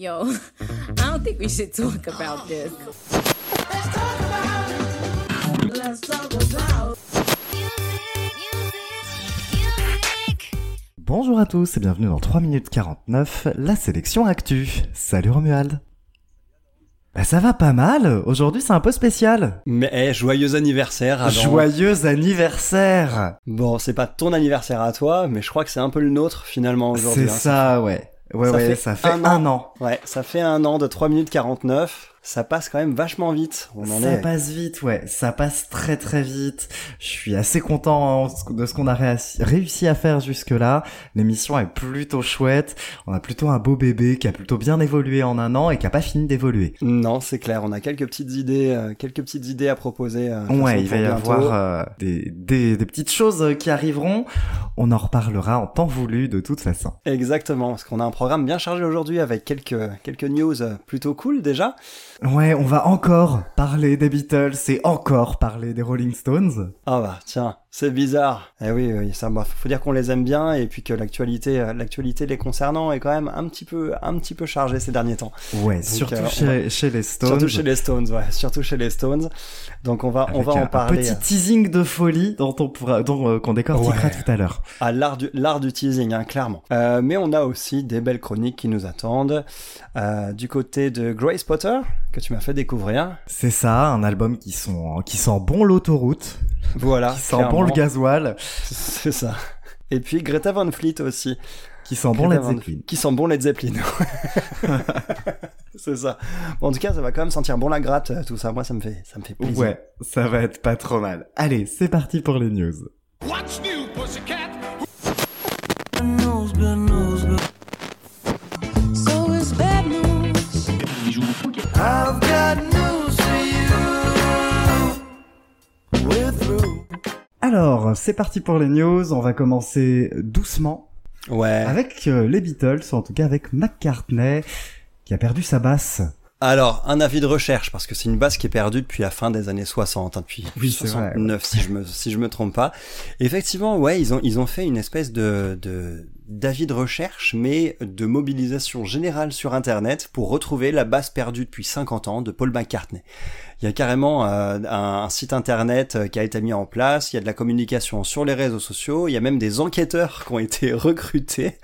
Yo, I don't think we should talk about this. Bonjour à tous et bienvenue dans 3 minutes 49, la sélection actu. Salut Romuald. Bah ça va pas mal, aujourd'hui c'est un peu spécial. Mais eh, joyeux anniversaire Adam. Joyeux anniversaire Bon, c'est pas ton anniversaire à toi, mais je crois que c'est un peu le nôtre finalement aujourd'hui. C'est hein. ça, ouais. Ouais, Ça ouais, fait ça fait un un, an. an. Ouais, ça fait un an de 3 minutes 49. Ça passe quand même vachement vite. On en Ça est. passe vite, ouais, ça passe très très vite. Je suis assez content hein, de ce qu'on a réussi à faire jusque-là. L'émission est plutôt chouette. On a plutôt un beau bébé qui a plutôt bien évolué en un an et qui a pas fini d'évoluer. Non, c'est clair. On a quelques petites idées, euh, quelques petites idées à proposer. euh, Ouais, il va y bientôt. avoir euh, des, des, des petites choses qui arriveront. On en reparlera en temps voulu de toute façon. Exactement, parce qu'on a un programme bien chargé aujourd'hui avec quelques quelques news plutôt cool déjà. Ouais, on va encore parler des Beatles et encore parler des Rolling Stones. Ah bah tiens, c'est bizarre. Eh oui, oui, ça bah, faut dire qu'on les aime bien et puis que l'actualité euh, l'actualité les concernant est quand même un petit peu un petit peu chargée ces derniers temps. Ouais, surtout euh, chez, chez les Stones. Surtout chez les Stones, ouais, surtout chez les Stones. Donc on va on va un, en un parler petit teasing de folie dont on pourra, dont euh, qu'on décortiquera Ouais. tout à l'heure. à l'art du l'art du teasing, hein, clairement. Euh, mais on a aussi des belles chroniques qui nous attendent Euh, du côté de Grace Potter que tu m'as fait découvrir. C'est ça, un album qui sont qui sent bon l'autoroute, Voilà, qui sent bon le gasoil, C'est ça. Et puis Greta Van Fleet aussi. qui sent bon Greta Led Van- Zeppelin. Qui sent bon Led Zeppelin. c'est ça. Bon, en tout cas, ça va quand même sentir bon la gratte, euh, tout ça. Moi, ça me fait, ça me fait plaisir. Ouais, ça va être pas trop mal. Allez, c'est parti pour les news. What's new, pussycat? So it's bad news. I've Alors, c'est parti pour les news. On va commencer doucement Ouais. avec euh, les Beatles, ou en tout cas avec McCartney, qui a perdu sa basse. Alors, un avis de recherche, parce que c'est une basse qui est perdue depuis la fin des années 60, hein, depuis Oui, c'est vrai, 69, si je me, si je me trompe pas. Effectivement, ouais, ils ont, ils ont fait une espèce de, de, d'avis de recherche, mais de mobilisation générale sur Internet pour retrouver la basse perdue depuis 50 ans de Paul McCartney. Il y a carrément euh, un, un site internet euh, qui a été mis en place, il y a de la communication sur les réseaux sociaux, il y a même des enquêteurs qui ont été recrutés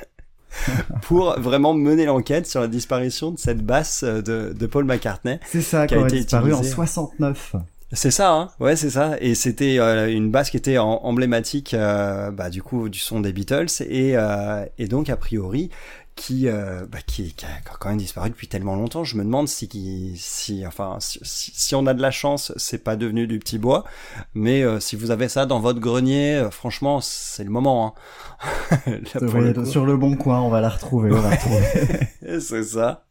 pour vraiment mener l'enquête sur la disparition de cette basse euh, de, de Paul McCartney. C'est ça, Qui a été disparu en utilisé. 69. C'est ça, hein ouais, c'est ça. Et c'était euh, une basse qui était en- emblématique, euh, bah, du coup, du son des Beatles, et, euh, et donc a priori qui, euh, bah, qui, qui a quand même disparu depuis tellement longtemps. Je me demande si, qui- si, enfin, si, si- on a de la chance, c'est pas devenu du petit bois. Mais euh, si vous avez ça dans votre grenier, euh, franchement, c'est le moment. Hein. Là, le sur le bon coin, on va la retrouver. On va la retrouver. c'est ça.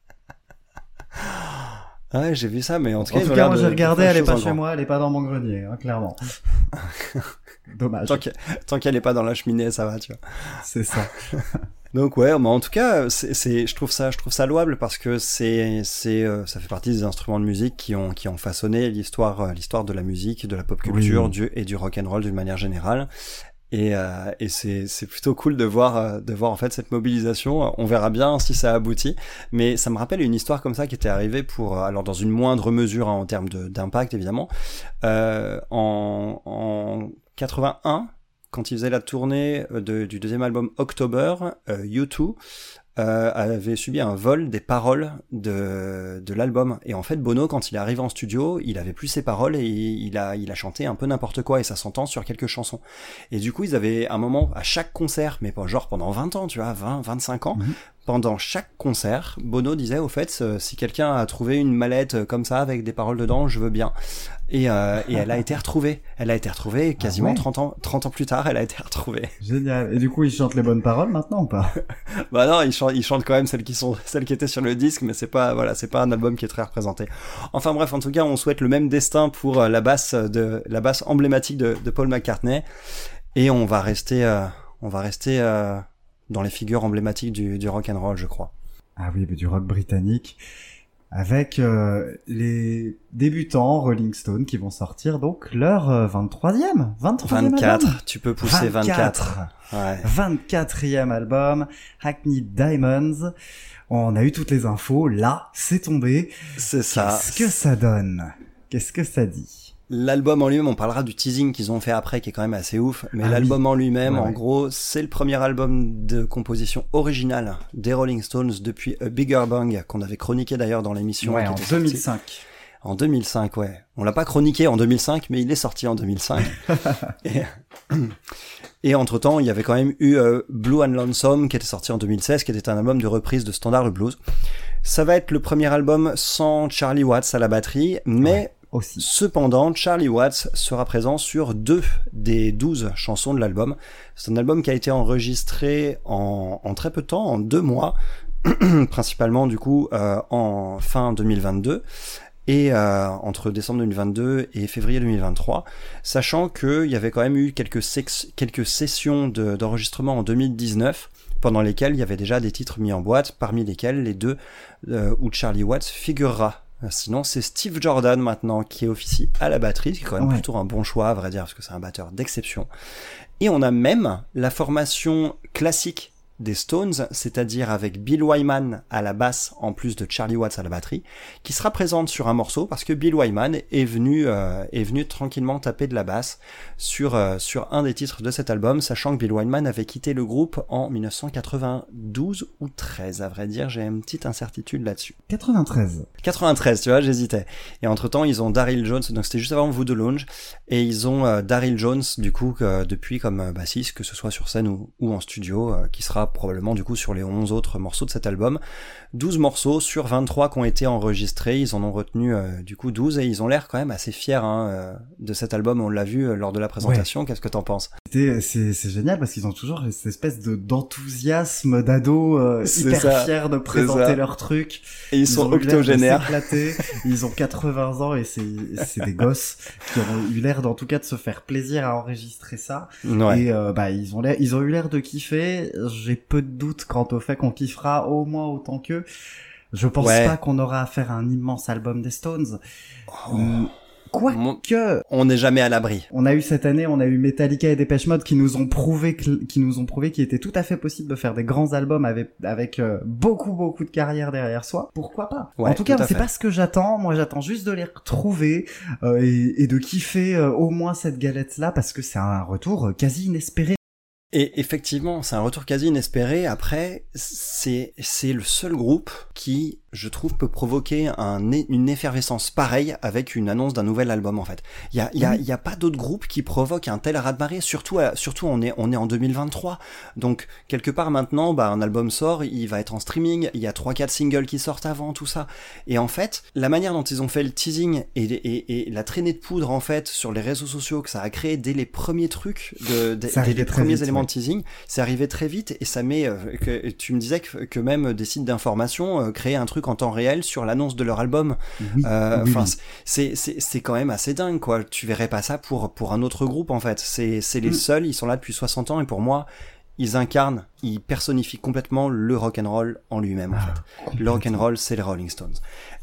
Ouais, j'ai vu ça, mais en tout cas, En tout cas, moi j'ai de regardé, elle est pas chez grand. moi, elle est pas dans mon grenier, hein, clairement. Dommage, Tant que- tant qu'elle est pas dans la cheminée, ça va, tu vois. c'est ça. Donc ouais, mais en tout cas, c'est, je trouve ça, je trouve ça louable parce que c'est, c'est, euh, ça fait partie des instruments de musique qui ont, qui ont façonné l'histoire, euh, l'histoire de la musique, de la pop culture, Oui. du, et du rock and roll d'une manière générale. Et, euh, et c'est, plutôt cool de voir, euh, de voir en fait cette mobilisation. On verra bien si ça aboutit, mais ça me rappelle une histoire comme ça qui était arrivée pour, euh, alors dans une moindre mesure hein, en termes d'impact évidemment, euh, en, en 81 quand ils faisaient la tournée euh, du deuxième album October, euh, U2 euh, avait subi un vol des paroles de, de l'album. Et en fait, Bono, quand il est arrivé en studio, il avait plus ses paroles et il a, il a chanté un peu n'importe quoi et ça s'entend sur quelques chansons. Et du coup, ils avaient un moment à chaque concert, mais pas genre pendant 20 ans, tu vois, 20, 25 ans, Mhm. pendant chaque concert, Bono disait au fait, euh, si quelqu'un a trouvé une mallette euh, comme ça avec des paroles dedans, je veux bien. Et, euh, et elle a été retrouvée. Elle a été retrouvée quasiment ouais 30 ans, 30 ans plus tard, elle a été retrouvée. Génial. Et du coup, ils chantent les bonnes paroles maintenant ou pas? Bah non, ils chantent, ils chantent quand même celles qui sont, celles qui étaient sur le disque, mais c'est pas, voilà, c'est pas un album qui est très représenté. Enfin bref, en tout cas, on souhaite le même destin pour euh, la basse de, la basse emblématique de, de Paul McCartney. Et on va rester, euh, on va rester, euh, dans les figures emblématiques du, du rock and roll, je crois. Ah oui, mais du rock britannique. Avec euh, les débutants Rolling Stone qui vont sortir donc leur 23e, 23e 24, tu peux pousser 24. 24e album, Hackney Diamonds. On a eu toutes les infos, là, c'est tombé. C'est ça. Qu'est-ce que ça donne? Qu'est-ce que ça dit? L'album en lui-même, on parlera du teasing qu'ils ont fait après, qui est quand même assez ouf. Mais ah l'album en lui-même, en gros, c'est le premier album de composition originale des Rolling Stones depuis A Bigger Bang, qu'on avait chroniqué d'ailleurs dans l'émission. Ouais, en 2005. En 2005, ouais. On l'a pas chroniqué en 2005, mais il est sorti en 2005. et, et entre-temps, il y avait quand même eu euh, Blue and Lonesome, qui était sorti en 2016, qui était un album de reprise de standard de blues. Ça va être le premier album sans Charlie Watts à la batterie, mais Cependant, Charlie Watts sera présent sur deux des douze chansons de l'album. C'est un album qui a été enregistré en, très peu de temps, en deux mois, principalement du coup euh, en fin 2022 et euh, entre décembre 2022 et février 2023, sachant qu'il y avait quand même eu quelques, sessions d'enregistrement en 2019 pendant lesquelles il y avait déjà des titres mis en boîte, parmi lesquels les deux euh, où Charlie Watts figurera sinon, c'est Steve Jordan maintenant qui est officie à la batterie, ce qui est quand même plutôt un bon choix, à vrai dire, parce que c'est un batteur d'exception. Et on a même la formation classique des Stones, c'est-à-dire avec Bill Wyman à la basse en plus de Charlie Watts à la batterie, qui sera présente sur un morceau parce que Bill Wyman est venu euh, est venu tranquillement taper de la basse sur euh, sur un des titres de cet album, sachant que Bill Wyman avait quitté le groupe en 1992 ou 13 à vrai dire, j'ai une petite incertitude là-dessus. 93. 93, tu vois, j'hésitais. Et entre-temps, ils ont Daryl Jones, donc c'était juste avant Voodoo Lounge et ils ont euh, Daryl Jones du coup depuis comme bassiste que ce soit sur scène ou, ou en studio qui sera probablement du coup sur les 11 autres morceaux de cet album. 12 morceaux sur 23 qui ont été enregistrés, ils en ont retenu euh, du coup 12 et ils ont l'air quand même assez fiers hein, euh, de cet album, on l'a vu euh, lors de la présentation, qu'est-ce que t'en penses? C'est génial parce qu'ils ont toujours cette espèce de d'enthousiasme d'ado hyper fiers de présenter leur truc. Et ils, sont octogénaires. ils ont 80 ans et c'est des gosses qui ont eu l'air d'en tout cas de se faire plaisir à enregistrer ça. Et bah ils ont ils ont eu l'air de kiffer. J'ai peu de doutes quant au fait qu'on kiffera au moins autant qu'eux. Je pense pas qu'on aura à faire un immense album des Stones. Oh. Quoique, on n'est jamais à l'abri. On a eu cette année, on a eu Metallica et Depeche Mode qui nous ont prouvé, qui nous ont prouvé qu'il était tout à fait possible de faire des grands albums avec avec euh, beaucoup beaucoup de carrière derrière soi. Pourquoi pas? En tout cas, c'est pas ce que j'attends. Moi, j'attends juste de les retrouver euh, et, de kiffer euh, au moins cette galette là parce que c'est un retour quasi inespéré et effectivement, c'est un retour quasi inespéré. Après, c'est c'est le seul groupe qui je trouve, peut provoquer un, une effervescence pareille avec une annonce d'un nouvel album, en fait. Il y a, y a, y a pas d'autres groupes qui provoquent un tel raz-de-marée, surtout, surtout on est, on est en 2023. Donc, quelque part maintenant, bah, un album sort, il va être en streaming, il y a 3-4 singles qui sortent avant, tout ça. Et en fait, la manière dont ils ont fait le teasing et, et, et la traînée de poudre, en fait, sur les réseaux sociaux que ça a créé dès les premiers trucs, de, dès les premiers éléments de teasing, c'est arrivé très vite et ça met, euh, que, tu me disais que, que même des sites d'information euh, créaient un truc en temps réel sur l'annonce de leur album. Euh, enfin, c'est c'est quand même assez dingue quoi. Tu verrais pas ça pour pour un autre groupe en fait. C'est c'est les mm. seuls. Ils sont là depuis 60 ans et pour moi ils incarnent, ils personnifient complètement le rock and roll en lui-même en ah, fait. Le rock and roll, c'est les Rolling Stones.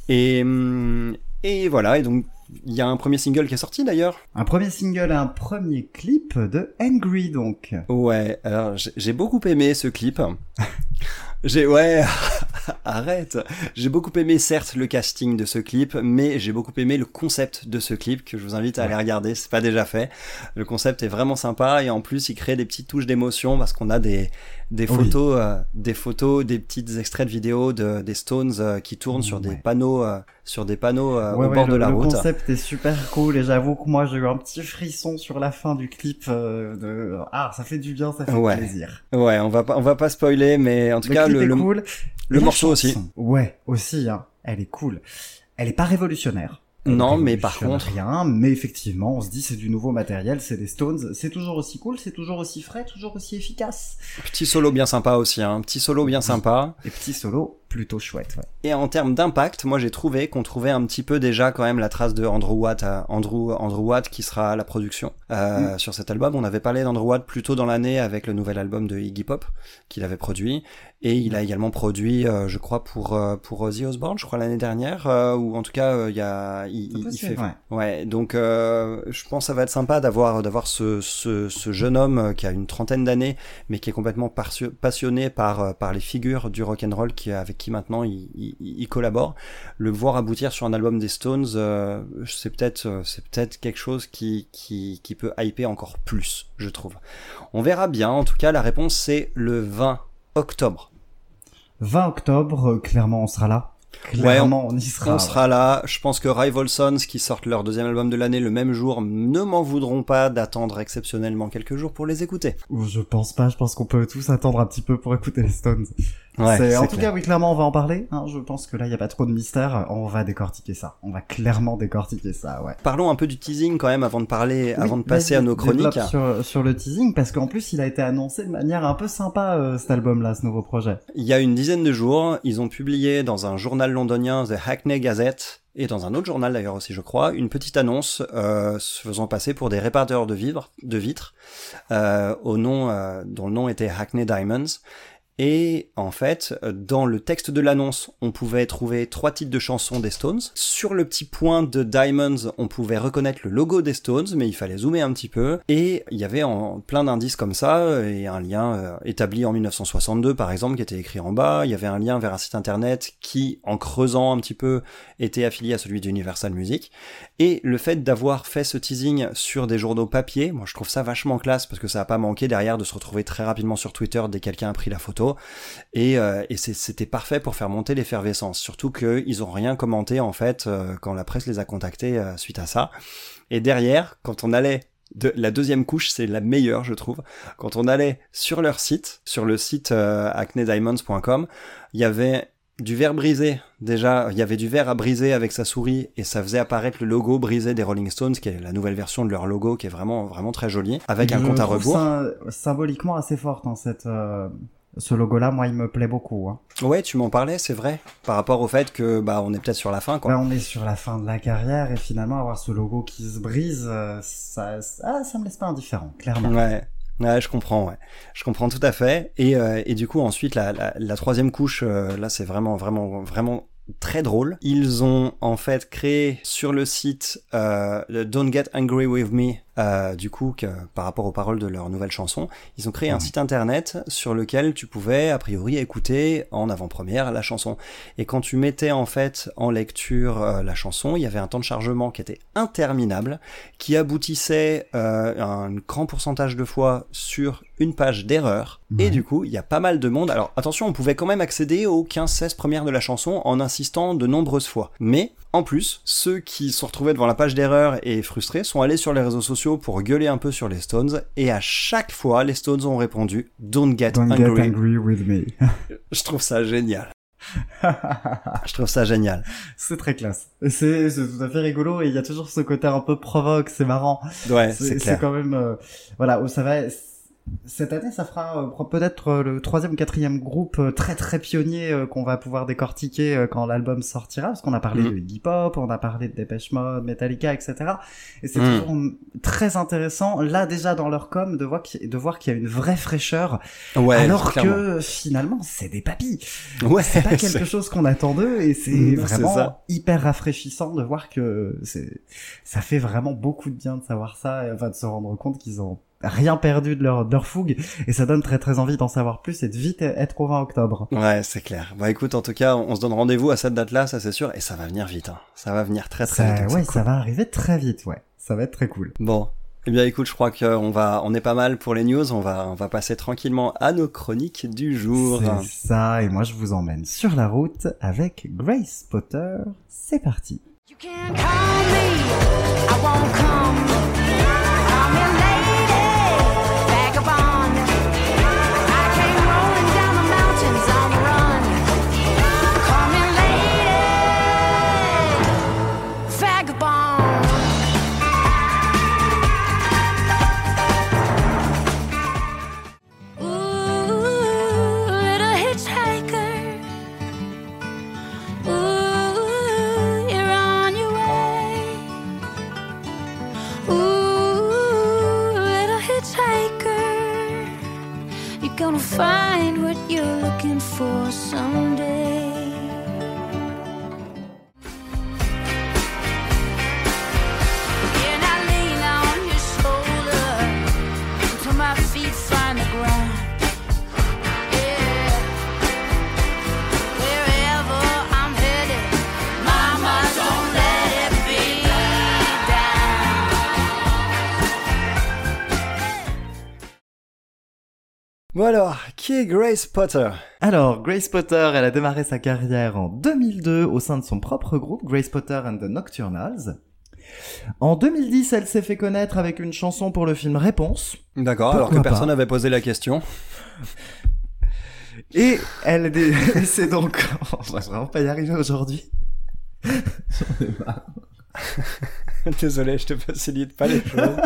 Et hum, et voilà. Et donc il y a un premier single qui est sorti d'ailleurs. Un premier single, un premier clip de Angry donc. Ouais. Alors j'ai beaucoup aimé ce clip. J'ai ouais, arrête. J'ai beaucoup aimé certes le casting de ce clip, mais j'ai beaucoup aimé le concept de ce clip que je vous invite à aller regarder. C'est pas déjà fait. Le concept est vraiment sympa et en plus il crée des petites touches d'émotion parce qu'on a des des photos, euh, des photos, des petites extraits de vidéos de, des Stones euh, qui tournent sur des panneaux, euh, sur des panneaux au bord de la route. Le concept est super cool et j'avoue que moi j'ai eu un petit frisson sur la fin du clip. de... Ah, ça fait du bien, ça fait plaisir. Ouais, on va pas, on va pas spoiler, mais en tout cas le, cool. le morceau aussi. Ouais, aussi. Hein. Elle est cool. Elle est pas révolutionnaire non, mais par contre rien. Mais effectivement, on se dit c'est du nouveau matériel, c'est des Stones, c'est toujours aussi cool, c'est toujours aussi frais, toujours aussi efficace. Petit solo bien sympa aussi, hein. Petit solo bien sympa. Et petit solo plutôt chouette. Ouais. Et en termes d'impact, moi j'ai trouvé qu'on trouvait un petit peu déjà quand même la trace de Andrew Watt, à Andrew, Andrew Watt qui sera à la production euh, mm. sur cet album. On avait parlé d'Andrew Watt plus tôt dans l'année avec le nouvel album de Iggy Pop qu'il avait produit. Et il a également produit, euh, je crois, pour euh, pour Ozzy Osbourne, je crois l'année dernière, euh, ou en tout cas, il y a, il, il fait, ouais. ouais donc je pense que ça va être sympa d'avoir d'avoir ce, ce, ce jeune homme qui a une trentaine d'années, mais qui est complètement passionné par par les figures du rock and roll, qui avec qui maintenant il, il, il, collabore. Le voir aboutir sur un album des Stones, c'est peut-être c'est peut-être quelque chose qui qui qui peut hyper encore plus, je trouve. On verra bien. En tout cas, la réponse c'est le 20 octobre. 20 octobre, euh, clairement on sera là. Clairement, on, y sera. On sera là. Je pense que Rival Sons, qui sortent leur deuxième album de l'année le même jour, ne m'en voudront pas d'attendre exceptionnellement quelques jours pour les écouter. Je pense pas. Je pense qu'on peut tous attendre un petit peu pour écouter les Stones. Ouais, en tout cas, oui, clairement, on va en parler. Hein. Je pense que là, il n'y a pas trop de mystère. On va décortiquer ça. On va clairement décortiquer ça, ouais. Parlons un peu du teasing quand même avant de parler, avant de passer à nos chroniques. Sur, sur le teasing, parce qu'en plus, il a été annoncé de manière un peu sympa, euh, cet album-là, ce nouveau projet. Il y a une dizaine de jours, ils ont publié dans un journal londonien, The Hackney Gazette, et dans un autre journal d'ailleurs aussi je crois, une petite annonce euh, se faisant passer pour des réparateurs de, de vitres, euh, au nom, euh, dont le nom était Hackney Diamonds, et en fait, dans le texte de l'annonce, on pouvait trouver trois titres de chansons des Stones. Sur le petit point de Diamonds, on pouvait reconnaître le logo des Stones, mais il fallait zoomer un petit peu. Et il y avait en, plein d'indices comme ça, et un lien euh, établi en 1962 par exemple, qui était écrit en bas. Il y avait un lien vers un site internet qui, en creusant un petit peu, était affilié à celui d'Universal Music. Et le fait d'avoir fait ce teasing sur des journaux papier, moi je trouve ça vachement classe, parce que ça a pas manqué derrière de se retrouver très rapidement sur Twitter dès quelqu'un a pris la photo et, euh, et c'était parfait pour faire monter l'effervescence. Surtout qu'ils ont rien commenté en fait euh, quand la presse les a contactés euh, suite à ça. Et derrière, quand on allait de, la deuxième couche, c'est la meilleure, je trouve. Quand on allait sur leur site, sur le site acnediamonds.com, il y avait du verre brisé. Déjà, il y avait du verre à briser avec sa souris et ça faisait apparaître le logo brisé des Rolling Stones, qui est la nouvelle version de leur logo, qui est vraiment vraiment très joli, avec un compte à rebours. symboliquement assez forte en cette ce logo-là, moi, il me plaît beaucoup. Hein. Ouais, tu m'en parlais, c'est vrai. Par rapport au fait que bah on est peut-être sur la fin, quoi. on est sur la fin de la carrière et finalement avoir ce logo qui se brise, euh, ça, ça, ça me laisse pas indifférent, clairement. Ouais. Ouais, je comprends, ouais. Je comprends tout à fait. Et, euh, et du coup, ensuite, la, la, la troisième couche, euh, là, c'est vraiment, vraiment, vraiment très drôle. Ils ont en fait créé sur le site euh, Don't Get Angry With Me euh, du coup, que, par rapport aux paroles de leur nouvelle chanson, ils ont créé un site internet sur lequel tu pouvais, a priori, écouter en avant-première la chanson. Et quand tu mettais en fait en lecture euh, la chanson, il y avait un temps de chargement qui était interminable, qui aboutissait euh, un grand pourcentage de fois sur une page d'erreur. Et du coup, il y a pas mal de monde. Alors attention, on pouvait quand même accéder aux 15-16 premières de la chanson en insistant de nombreuses fois. Mais en plus, ceux qui sont retrouvés devant la page d'erreur et frustrés sont allés sur les réseaux sociaux pour gueuler un peu sur les Stones, et à chaque fois, les Stones ont répondu Don't get, angry. with me. Je trouve ça génial. je trouve ça génial. C'est très classe. C'est tout à fait rigolo et il y a toujours ce côté un peu provoque, c'est marrant. Ouais, c'est C'est quand même euh, voilà, ça va cette année, ça fera euh, peut-être euh, le troisième ou quatrième groupe euh, très très pionnier qu'on va pouvoir décortiquer quand l'album sortira, parce qu'on a parlé mm. de hip hop, on a parlé de Depeche Mode, Metallica, etc. Et c'est mm. toujours très intéressant, là déjà dans leur com, de voir qu'il, de voir qu'il y a une vraie fraîcheur, ouais, alors que finalement c'est des papis. Ouais, c'est pas quelque chose qu'on attend d'eux, et c'est vraiment hyper rafraîchissant de voir que c'est, ça fait vraiment beaucoup de bien de savoir ça, et enfin de se rendre compte qu'ils ont rien perdu de leur, leur fougue et ça donne très très envie d'en savoir plus et de vite être au 20 octobre. Ouais, c'est clair. Bah écoute, en tout cas, on se donne rendez-vous à cette date-là, ça c'est sûr, et ça va venir vite. Hein. Ça va venir très très vite. Ouais, ça va arriver très vite, ouais. Ça va être très cool. Bon. Eh bien, écoute, je crois qu'on va, on est pas mal pour les news. On va, on va passer tranquillement à nos chroniques du jour. C'est ça. Et moi, je vous emmène sur la route avec Grace Potter. C'est parti. You can't call me, I won't come. Qui Grace Potter Alors, Grace Potter, elle a démarré sa carrière en 2002 au sein de son propre groupe, Grace Potter and the Nocturnals. En 2010, elle s'est fait connaître avec une chanson pour le film Réponse. D'accord, alors que personne n'avait posé la question. Et elle c'est donc... On va vraiment pas y arriver aujourd'hui. J'en ai marre. Désolé, je te facilite pas les choses.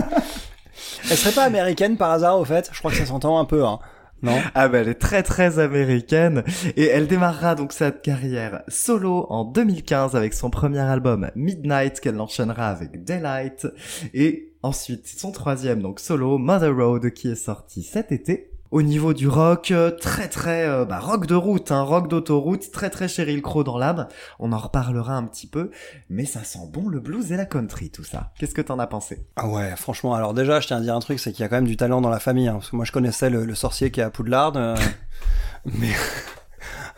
Elle serait pas américaine par hasard au fait? Je crois que ça s'entend un peu, hein. Non. Ah bah elle est très très américaine. Et elle démarrera donc sa carrière solo en 2015 avec son premier album Midnight qu'elle enchaînera avec Daylight. Et ensuite son troisième donc solo Mother Road qui est sorti cet été. Au niveau du rock, euh, très très euh, bah, rock de route, hein, rock d'autoroute, très très Sheryl Crow dans l'âme. On en reparlera un petit peu, mais ça sent bon le blues et la country tout ça. Qu'est-ce que t'en as pensé? Ah ouais, franchement, alors déjà, je tiens à dire un truc, c'est qu'il y a quand même du talent dans la famille, hein, parce que moi je connaissais le, le sorcier qui est à Poudlard, euh, mais,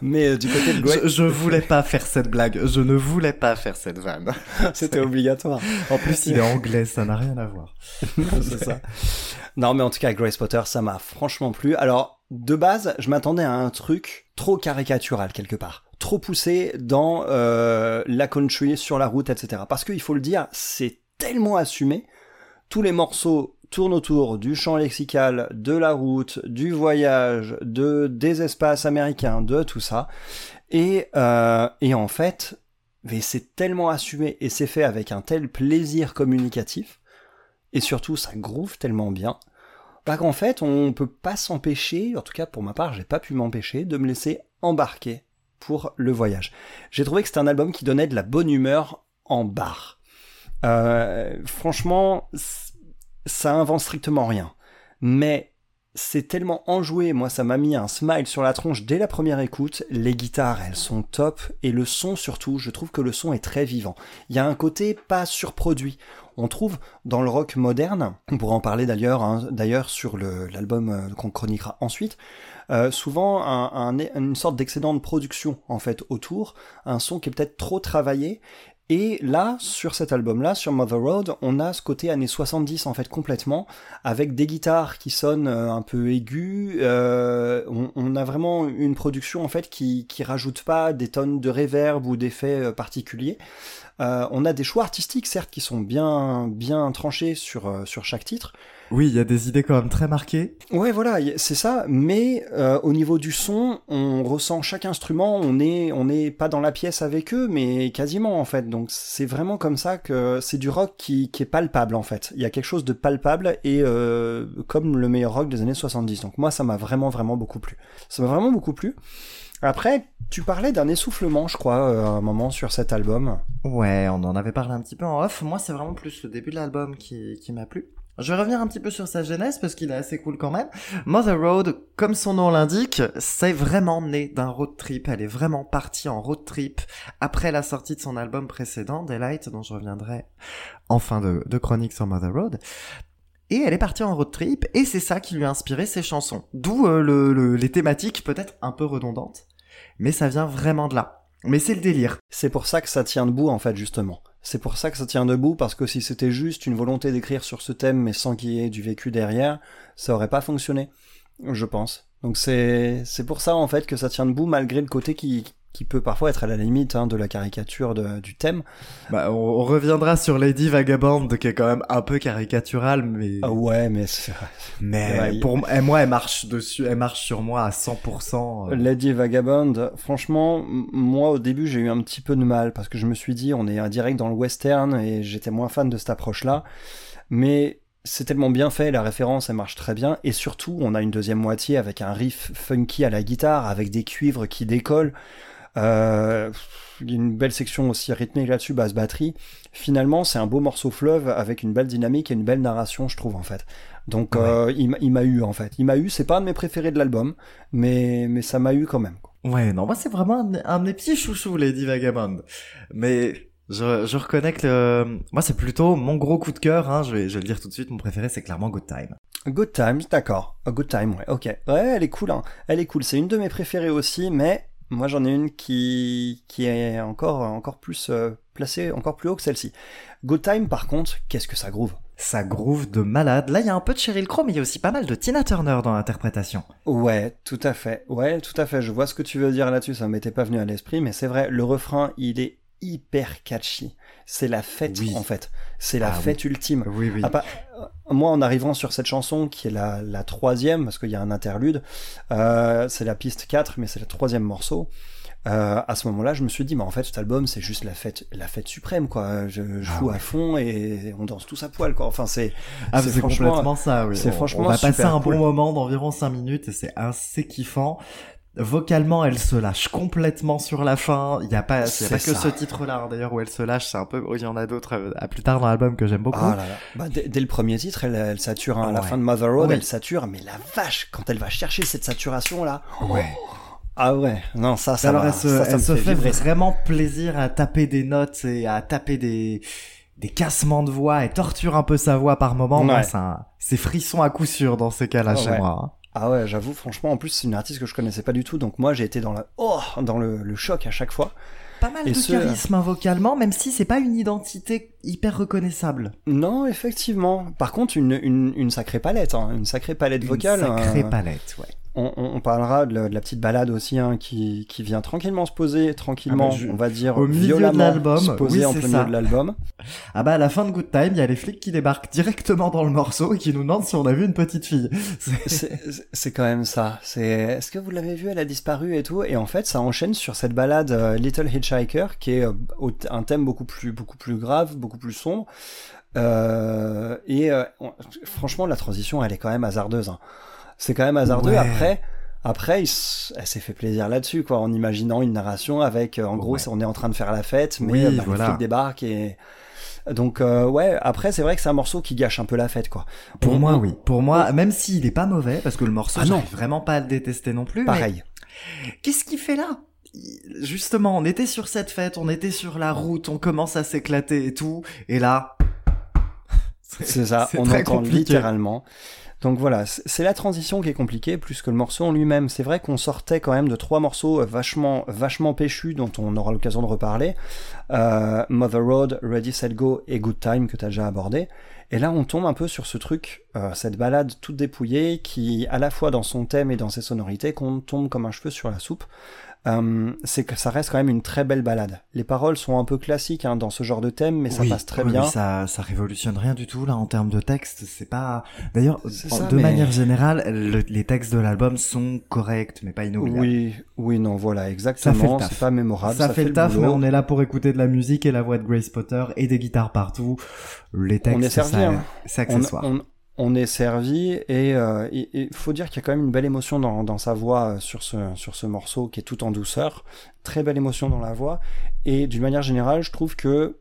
mais euh, du côté de Grace, je, je voulais pas faire cette blague, je ne voulais pas faire cette vanne. c'était obligatoire. En plus, il est anglais, ça n'a rien à voir. c'est ça. Non, mais en tout cas, Grace Potter, ça m'a franchement plu. Alors, de base, je m'attendais à un truc trop caricatural quelque part, trop poussé dans euh, la country, sur la route, etc. Parce qu'il faut le dire, c'est tellement assumé. Tous les morceaux tournent autour du champ lexical, de la route, du voyage, de des espaces américains, de tout ça. Et, euh, et en fait, mais c'est tellement assumé et c'est fait avec un tel plaisir communicatif et surtout ça groove tellement bien bah qu'en fait on peut pas s'empêcher, en tout cas pour ma part j'ai pas pu m'empêcher de me laisser embarquer pour le voyage. J'ai trouvé que c'était un album qui donnait de la bonne humeur en bar. Euh, franchement, ça invente strictement rien. Mais c'est tellement enjoué, moi ça m'a mis un smile sur la tronche dès la première écoute, les guitares elles sont top, et le son surtout, je trouve que le son est très vivant. Il y a un côté pas surproduit. On trouve dans le rock moderne, on pourra en parler d'ailleurs, hein, sur l'album euh, qu'on chroniquera ensuite, euh, souvent un- un- une sorte d'excédent de production en fait autour, un son qui est peut-être trop travaillé, et là, sur cet album-là, sur Mother Road, on a ce côté années 70 en fait complètement, avec des guitares qui sonnent euh, un peu aiguës. euh, on, a vraiment une production en fait qui qui rajoute pas des tonnes de reverb ou d'effets euh, particuliers. On a des choix artistiques certes qui sont bien bien tranchés sur sur chaque titre. Oui, il y a des idées quand même très marquées. Ouais, voilà, c'est ça. Mais euh, au niveau du son, on ressent chaque instrument. On est, on n'est pas dans la pièce avec eux, mais quasiment en fait. Donc c'est vraiment comme ça que c'est du rock qui, qui est palpable en fait. Il y a quelque chose de palpable et euh, comme le meilleur rock des années 70. Donc moi, ça m'a vraiment, vraiment beaucoup plu. Ça m'a vraiment beaucoup plu. Après, tu parlais d'un essoufflement, je crois, euh, à un moment sur cet album. Ouais, on en avait parlé un petit peu en off. Moi, c'est vraiment plus le début de l'album qui, qui m'a plu. Je vais revenir un petit peu sur sa genèse parce qu'il est assez cool quand même. Mother Road, comme son nom l'indique, c'est vraiment né d'un road trip. Elle est vraiment partie en road trip après la sortie de son album précédent, Daylight, dont je reviendrai en fin de, de chronique sur Mother Road. Et elle est partie en road trip, et c'est ça qui lui a inspiré ses chansons. D'où euh, le- les thématiques peut-être un peu redondantes, mais ça vient vraiment de là. Mais c'est le délire. C'est pour ça que ça tient debout en fait justement. C'est pour ça que ça tient debout parce que si c'était juste une volonté d'écrire sur ce thème mais sans qu'il y ait du vécu derrière, ça aurait pas fonctionné, je pense. Donc c'est c'est pour ça en fait que ça tient debout malgré le côté qui qui peut parfois être à la limite hein, de la caricature de- du thème. Bah, on, on reviendra sur Lady Vagabond, qui est quand même un peu caricaturale, mais Ah ouais mais mais ouais, pour moi, elle marche dessus, elle marche sur moi à 100%. euh. Lady Vagabond, franchement, moi au début j'ai eu un petit peu de mal parce que je me suis dit on est direct dans le western et j'étais moins fan de cette approche-là. Mais c'est tellement bien fait, la référence elle marche très bien et surtout on a une deuxième moitié avec un riff funky à la guitare avec des cuivres qui décollent. Euh, il y a une belle section aussi rythmée là-dessus, basse batterie. Finalement, c'est un beau morceau fleuve avec une belle dynamique et une belle narration, je trouve en fait. Donc, euh, il, m'a- eu en fait. Il m'a eu. C'est pas un de mes préférés de l'album, mais mais ça m'a eu quand même. quoi. Ouais, non, moi c'est vraiment un, un de mes petits chouchous, Lady Vagabond. Mais je, je reconnais que le- moi c'est plutôt mon gros coup de cœur. Hein, je vais je vais le dire tout de suite. Mon préféré c'est clairement Good Time. Good Times, d'accord. Good Time, ouais, ok. Ouais, elle est cool, hein. Elle est cool. C'est une de mes préférées aussi, mais moi j'en ai une qui, qui est encore, encore plus euh, placée, encore plus haut que celle-ci. Good Time, par contre, qu'est-ce que ça groove? Ça groove de malade. Là, il y a un peu de Sheryl Crow, mais il y a aussi pas mal de Tina Turner dans l'interprétation. Ouais, tout à fait. Ouais, tout à fait. Je vois ce que tu veux dire là-dessus. Ça m'était pas venu à l'esprit, mais c'est vrai. Le refrain, il est hyper catchy. C'est la fête, en fait. C'est la Ah fête ultime. Oui, oui. Ah, pas- euh, moi, en arrivant sur cette chanson, qui est la, la troisième, parce qu'il y a un interlude, euh, c'est la piste 4, mais c'est le troisième morceau. Euh, à ce moment-là, je me suis dit, mais en fait, cet album, c'est juste la fête, la fête suprême, quoi. Je, je Ah joue ouais. à fond et on danse tous à poil, quoi. Enfin, c'est, Ah, c'est complètement ça, oui. c'est franchement On va passer un cool. bon moment d'environ 5 minutes et c'est assez kiffant. Vocalement, elle se lâche complètement sur la fin. Il y a pas, il y a C'est pas que ça. ce titre-là, hein, d'ailleurs, où elle se lâche. C'est un peu, il y en a d'autres euh, à plus tard dans l'album que j'aime beaucoup. Ah là là. Bah, dès, le premier titre, elle, elle sature. hein. à la Ouais. fin de Mother Road, elle sature. Mais la vache, quand elle va chercher cette saturation là. ouais. Ah ouais. Non, ça, ça. Alors va- elle se, ça, ça elle me se fait vraiment plaisir à taper des notes et à taper des des cassements de voix et torture un peu sa voix par moment. Ouais. c'est un- c'est frisson à coup sûr dans ces cas-là chez ouais. moi. hein. Ah ouais, j'avoue, franchement, en plus, c'est une artiste que je connaissais pas du tout. Donc moi, j'ai été dans le, oh, dans le, le choc à chaque fois. Pas mal Et de ce- charisme hein, vocalement, même si c'est pas une identité hyper reconnaissable. Non, effectivement. Par contre, une, une, une sacrée palette, hein, une sacrée palette vocale. Une sacrée euh, palette, ouais. On, parlera de la, de la petite balade aussi, hein, qui, qui vient tranquillement se poser, tranquillement, Ah bah, je- on va dire, au milieu de violemment l'album, se poser oui, en plein ça. milieu de l'album. Ah bah à la fin de Good Time, il y a les flics qui débarquent directement dans le morceau et qui nous demandent si on a vu une petite fille. C'est- quand même ça. C'est est-ce que vous l'avez vu Elle a disparu et tout? Et en fait, ça enchaîne sur cette balade euh, Little Hitchhiker, qui est euh, un thème beaucoup plus beaucoup plus grave, beaucoup plus sombre. Euh, et franchement, la transition, elle est quand même hasardeuse. hein. C'est quand même hasardeux. Ouais. Après. Après, il elle s'est fait plaisir là-dessus, quoi, en imaginant une narration avec, euh, en gros, Ouais. on est en train de faire la fête, mais Oui, bah, voilà. les flics débarquent et donc euh, ouais. Après, c'est vrai que c'est un morceau qui gâche un peu la fête, quoi. Pour On- moi, oui. Pour moi, même s'il est pas mauvais, parce que le morceau, Ah non. vraiment pas à le détester non plus. mais Pareil. Qu'est-ce qu'il fait là? Justement, on était sur cette fête, on était sur la route, on commence à s'éclater et tout, et là... C'est ça, on entend compliqué. littéralement. Donc voilà, c'est la transition qui est compliquée plus que le morceau en lui-même. C'est vrai qu'on sortait quand même de trois morceaux euh, vachement, vachement péchus dont on aura l'occasion de reparler. Euh, Mother Road, Ready Set Go et Good Time que tu as déjà abordé. Et là, on tombe un peu sur ce truc, euh, cette balade toute dépouillée qui, à la fois dans son thème et dans ses sonorités, qu'on tombe comme un cheveu sur la soupe. Euh, c'est que ça reste quand même une très belle balade. Les paroles sont un peu classiques hein, dans ce genre de thème, mais ça Oui, passe très oui, bien. oui, ça, ça révolutionne rien du tout là en termes de texte. C'est pas. D'ailleurs, de mais- manière générale, le- les textes de l'album sont corrects, mais pas inoubliables. Oui, oui, non, voilà, Ça fait exactement. le taf. C'est pas mémorable. ça, fait le taf, boulot. mais on est là pour écouter de la musique et la voix de Grace Potter et des guitares partout. Les textes, On est servi, ça- hein. c'est on, accessoire. on- on est servi et euh, il il faut dire qu'il y a quand même une belle émotion dans, dans sa voix euh, sur ce, sur ce morceau qui est tout en douceur. Très belle émotion dans la voix. Et d'une manière générale, je trouve que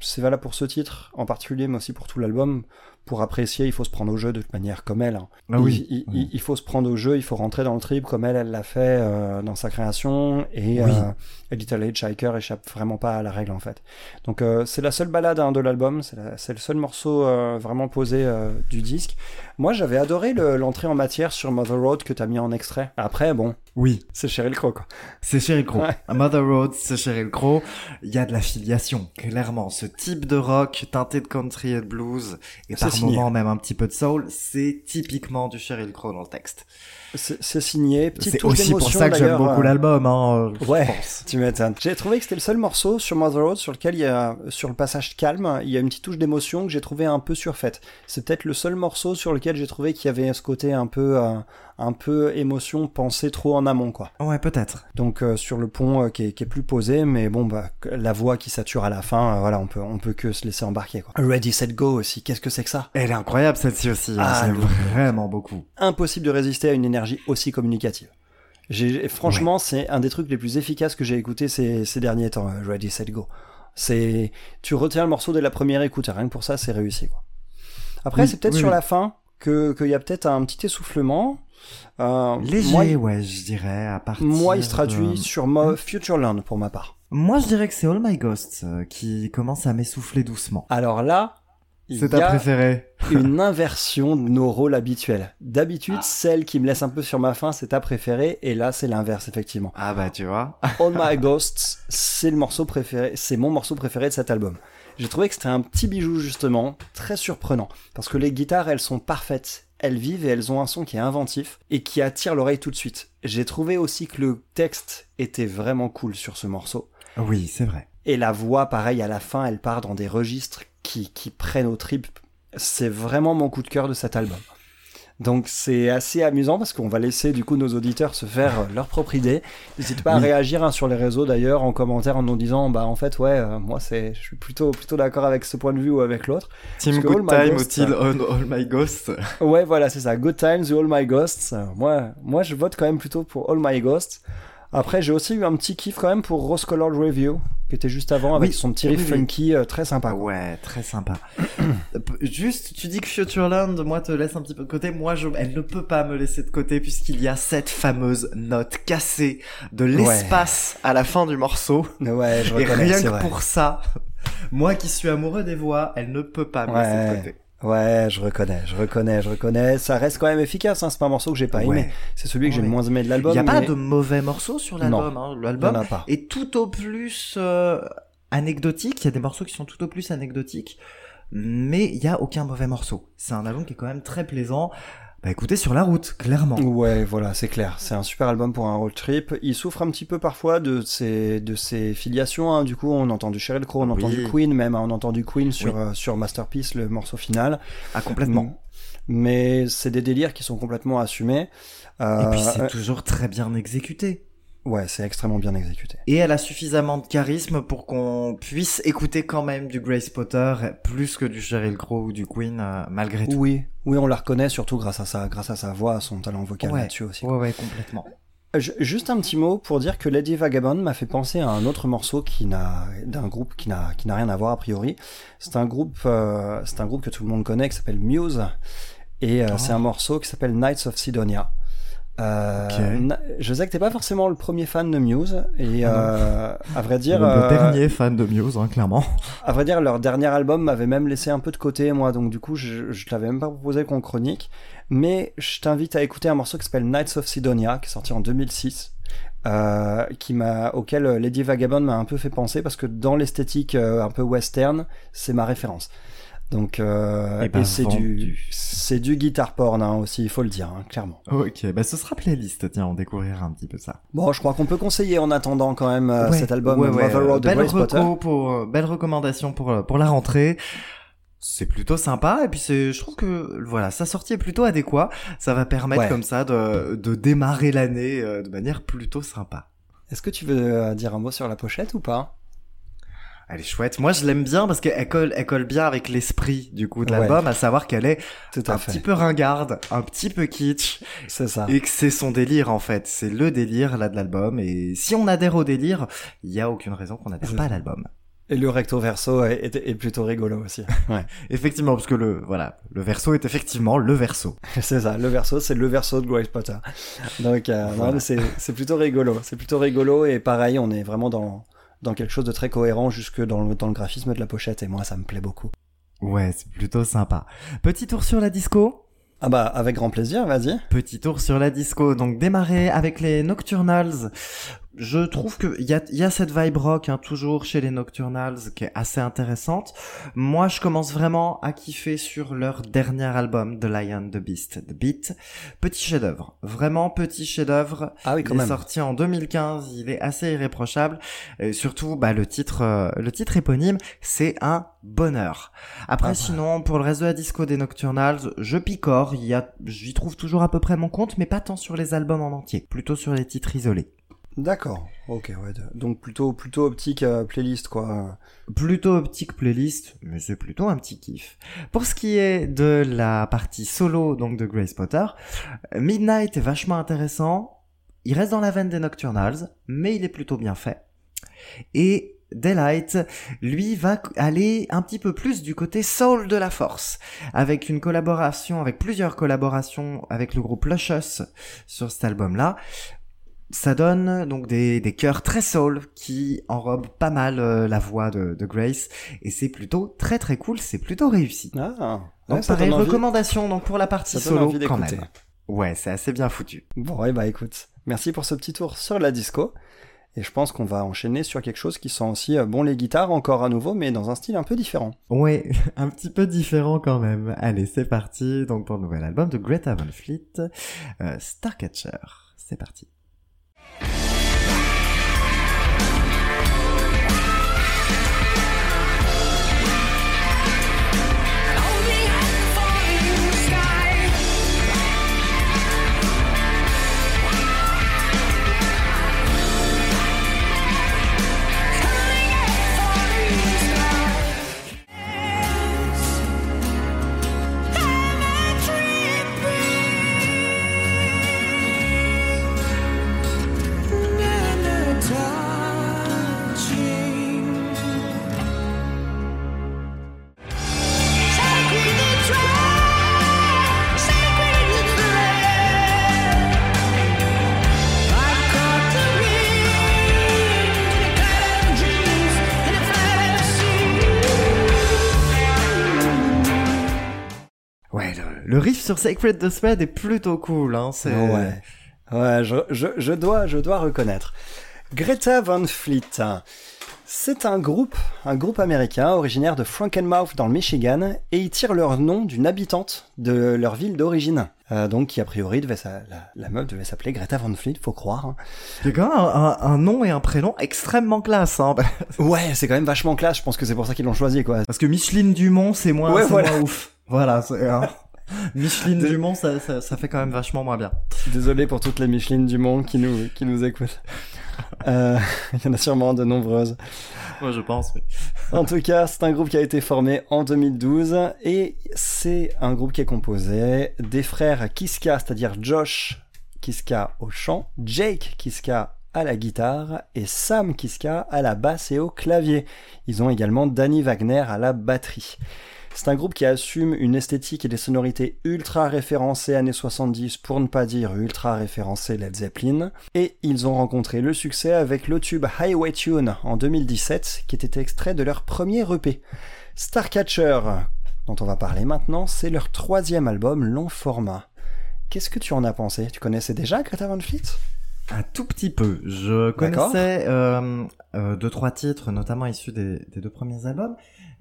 c'est valable pour ce titre en particulier, mais aussi pour tout l'album. Pour apprécier, il faut se prendre au jeu de toute manière comme elle. hein. Ah oui. Il, il- oui. il faut se prendre au jeu, il faut rentrer dans le trip comme elle, elle l'a fait euh, dans sa création. Et, Oui. euh, et Little Hitchhiker échappe vraiment pas à la règle en fait. Donc euh, c'est la seule balade hein, de l'album, c'est la- le seul morceau euh, vraiment posé euh, du disque. Moi j'avais adoré le- l'entrée en matière sur Mother Road que t'as mis en extrait. Après bon, Oui, c'est Sheryl Crow quoi. c'est Sheryl Crow. Ouais. Mother Road, c'est Sheryl Crow. Il y a de la filiation, clairement. Ce type de rock teinté de country et de blues, et par moments même un petit peu de soul, c'est typiquement du Sheryl Crow dans le texte. C'est c'est signé, C'est aussi pour ça que j'aime beaucoup euh, l'album, hein, Ouais. pense. Tu m'étonnes. J'ai trouvé que c'était le seul morceau sur Mother Road sur lequel il y a, sur le passage calme, il y a une petite touche d'émotion que j'ai trouvé un peu surfaite. C'est peut-être le seul morceau sur lequel j'ai trouvé qu'il y avait ce côté un peu, euh, un peu émotion pensée trop en amont, quoi. Ouais, peut-être. Donc euh, sur le pont euh, qui, est, qui est plus posé, mais bon, bah, la voix qui sature à la fin, voilà, on peut, on peut que se laisser embarquer, quoi. Ready, set, go aussi. Qu'est-ce que c'est que ça? Elle est incroyable celle-ci aussi, hein, Ah, oui. vraiment beaucoup. Impossible de résister à une énergie aussi communicative. Franchement, c'est un des trucs les plus efficaces que j'ai écouté ces, ces derniers temps. euh, Ready, set, go. C'est, tu retiens le morceau dès la première écoute. et Rien que pour ça, c'est réussi. Quoi. Après, Oui, c'est peut-être oui, sur oui. la fin que qu'il y a peut-être un petit essoufflement. Euh, Léger, moi, ouais, je dirais, à partir moi, il se de- traduit sur mo- Futureland pour ma part. Moi, je dirais que c'est All My Ghosts euh, qui commence à m'essouffler doucement. Alors là, C'est ta préférée une inversion de nos rôles habituels. D'habitude, celle qui me laisse un peu sur ma faim, c'est ta préférée, et là, c'est l'inverse, effectivement. Ah bah, tu vois. All My Ghosts, c'est le morceau préféré, c'est mon morceau préféré de cet album. J'ai trouvé que c'était un petit bijou justement, très surprenant, parce que les guitares, elles sont parfaites, elles vivent et elles ont un son qui est inventif et qui attire l'oreille tout de suite. J'ai trouvé aussi que le texte était vraiment cool sur ce morceau. Oui, c'est vrai. Et la voix, pareil, à la fin, elle part dans des registres qui, qui prennent au trip. C'est vraiment mon coup de cœur de cet album. Donc c'est assez amusant parce qu'on va laisser du coup nos auditeurs se faire euh, leur propre idée. N'hésite pas à Oui. réagir hein, sur les réseaux d'ailleurs en commentaire en nous disant bah en fait ouais euh, moi c'est je suis plutôt plutôt d'accord avec ce point de vue ou avec l'autre. Team Good Time Ghost, ou-t-il All, All My Ghost Ouais voilà c'est ça. Good Times ou All My Ghosts. Euh, Moi moi je vote quand même plutôt pour All My Ghosts. Après j'ai aussi eu un petit kiff quand même pour Rose Colored Review qui était juste avant avec Oui. son petit riff Oui, funky euh, très sympa. Ouais, très sympa. Juste, tu dis que Futureland, moi, te laisse un petit peu de côté. Moi, je, elle ne peut pas me laisser de côté puisqu'il y a cette fameuse note cassée de l'espace à la fin du morceau. Ouais je Et rien que vrai. pour ça, moi qui suis amoureux des voix, elle ne peut pas me Ouais. laisser de côté. Ouais, je reconnais, je reconnais, je reconnais. Ça reste quand même efficace, hein. c'est pas un morceau que j'ai pas aimé. Ouais. C'est celui que j'ai Ouais. le moins aimé de Il l'album. n'y a pas de mauvais morceaux sur l'album. Hein. Il L'album a pas. est tout au plus euh, anecdotique. Il y a des morceaux qui sont tout au plus anecdotiques, mais il y a aucun mauvais morceau. C'est un album qui est quand même très plaisant. Bah écoutez, sur la route, clairement. Ouais, voilà, c'est clair. C'est un super album pour un road trip. Il souffre un petit peu parfois de ses, de ses filiations. hein. Du coup, on entend du Sheryl Crow, on entend Oui. du Queen même. hein. On entend du Queen sur, Oui. euh, sur Masterpiece, le morceau final. Ah, complètement. Mais c'est des délires qui sont complètement assumés. Euh, Et puis c'est euh, toujours très bien exécuté. Ouais, c'est extrêmement bien exécuté. Et elle a suffisamment de charisme pour qu'on puisse écouter quand même du Grace Potter plus que du Sheryl Crow ou du Queen, euh, malgré tout. Oui, oui, on la reconnaît surtout grâce à sa, grâce à sa voix, à son talent vocal Ouais. là-dessus aussi. Ouais, ouais, complètement. Ju- Juste un petit mot pour dire que Lady Vagabond m'a fait penser à un autre morceau qui n'a d'un groupe qui n'a qui n'a rien à voir a priori. C'est un groupe euh, c'est un groupe que tout le monde connaît qui s'appelle Muse et euh, Oh. c'est un morceau qui s'appelle Knights of Sidonia. Euh, Je sais que t'es pas forcément le premier fan de Muse et euh, à vrai dire le euh, dernier fan de Muse, hein, clairement. à vrai dire, leur dernier album m'avait même laissé un peu de côté, moi, donc du coup, je, je t'avais même pas proposé qu'on chronique. Mais je t'invite à écouter un morceau qui s'appelle Knights of Sidonia, qui est sorti en 2006, euh, qui m'a, auquel Lady Vagabond m'a un peu fait penser, parce que dans l'esthétique euh, un peu western, c'est ma référence. Donc, euh, Eh ben, et c'est du, c'est du guitar porn hein, aussi, il faut le dire, hein, clairement. Ok, bah ce sera playlist, tiens, on découvrira un petit peu ça. Bon, je crois qu'on peut conseiller en attendant quand même euh, Ouais, cet album ouais, ouais, Mother Road de belle reco pour, euh, belle recommandation pour, euh, pour la rentrée. C'est plutôt sympa et puis c'est, je trouve que voilà, sa sortie est plutôt adéquat. Ça va permettre Ouais. comme ça de, de démarrer l'année de manière plutôt sympa. Est-ce que tu veux dire un mot sur la pochette ou pas? Elle est chouette. Moi, je l'aime bien parce qu'elle colle, elle colle bien avec l'esprit du coup de Ouais. l'album, à savoir qu'elle est Tout à un fait. petit peu ringarde, un petit peu kitsch, C'est ça. et que c'est son délire en fait. C'est le délire là de l'album. Et si on adhère au délire, il y a aucune raison qu'on n'adhère pas à l'album. Et le recto verso est, est- est plutôt rigolo aussi. Ouais. Effectivement, parce que le voilà, le verso est effectivement le verso. c'est ça, le verso, c'est le verso de Grace Potter. Donc, euh, Voilà. c'est plutôt rigolo. C'est plutôt rigolo et pareil, on est vraiment dans, dans quelque chose de très cohérent jusque dans le, dans le graphisme de la pochette et moi, ça me plaît beaucoup. Ouais, c'est plutôt sympa. Petit tour sur la disco. Ah bah, avec grand plaisir, vas-y. Petit tour sur la disco. Donc démarrer avec les Nocturnals. Je trouve que il y a, y a cette vibe rock hein, toujours chez les Nocturnals qui est assez intéressante. Moi, je commence vraiment à kiffer sur leur dernier album, The Lion, The Beast, The Beat. Petit chef-d'œuvre, vraiment petit chef-d'œuvre. Ah oui, quand il est même. sorti en 2015, il est assez irréprochable. Et surtout, bah, le titre, euh, le titre éponyme, c'est un bonheur. Après, Ah bah. sinon, pour le reste de la disco des Nocturnals, je picore. Il y a, j'y trouve toujours à peu près mon compte, mais pas tant sur les albums en entier, plutôt sur les titres isolés. D'accord. Ok, ouais. Donc, plutôt, plutôt optique euh, playlist, quoi. Plutôt optique playlist, mais c'est plutôt un petit kiff. Pour ce qui est de la partie solo, donc de Grace Potter, Midnight est vachement intéressant. Il reste dans la veine des Nocturnals, mais il est plutôt bien fait. Et Daylight, lui, va aller un petit peu plus du côté soul de la force, avec une collaboration, avec plusieurs collaborations avec le groupe Luscious sur cet album-là. Ça donne donc des, des chœurs très soul qui enrobent pas mal euh, la voix de, de Grace et c'est plutôt très très cool, c'est plutôt réussi. Ah. Donc ouais, ça pareil, recommandation donc pour la partie solo quand même. Ouais, c'est assez bien foutu. Bon, ouais, bah écoute, merci pour ce petit tour sur la disco. Et je pense qu'on va enchaîner sur quelque chose qui sent aussi bon les guitares encore à nouveau, mais dans un style un peu différent. Oui, un petit peu différent quand même. Allez, c'est parti donc pour le nouvel album de Greta Van Fleet, Starcatcher. C'est parti. Le riff sur Sacred the Thread est plutôt cool, hein. C'est... Ouais. Ouais, je, je, je, dois, je dois reconnaître. Greta Van Fleet. C'est un groupe, un groupe américain originaire de Frankenmouth dans le Michigan, et ils tirent leur nom d'une habitante de leur ville d'origine. Euh, donc qui a priori devait la, la, meuf devait s'appeler Greta Van Fleet, faut croire. Hein. C'est quand même un, un, nom et un prénom extrêmement classe. Hein. ouais, c'est quand même vachement classe. Je pense que c'est pour ça qu'ils l'ont choisi, quoi. Parce que Micheline Dumont, c'est moins, ouais, voilà. moins ouf. Voilà, c'est. Hein. Micheline Dumont, ça, ça, ça, fait quand même vachement moins bien. Désolé pour toutes les Micheline Dumont qui nous, qui nous écoutent. Euh, il y en a sûrement de nombreuses. Moi, je pense, oui. en tout cas, c'est un groupe qui a été formé en 2012 et c'est un groupe qui est composé des frères Kiska, c'est-à-dire Josh Kiska au chant, Jake Kiska à la guitare et Sam Kiska à la basse et au clavier. Ils ont également Danny Wagner à la batterie. C'est un groupe qui assume une esthétique et des sonorités ultra référencées années 70 pour ne pas dire ultra référencées Led Zeppelin. Et ils ont rencontré le succès avec le tube Highway Tune en 2017 qui était extrait de leur premier EP. Starcatcher, dont on va parler maintenant, c'est leur troisième album long format. Qu'est-ce que tu en as pensé? Tu connaissais déjà Greta Van Fleet? Un tout petit peu. Je connaissais euh, euh, deux trois titres, notamment issus des, des, deux premiers albums,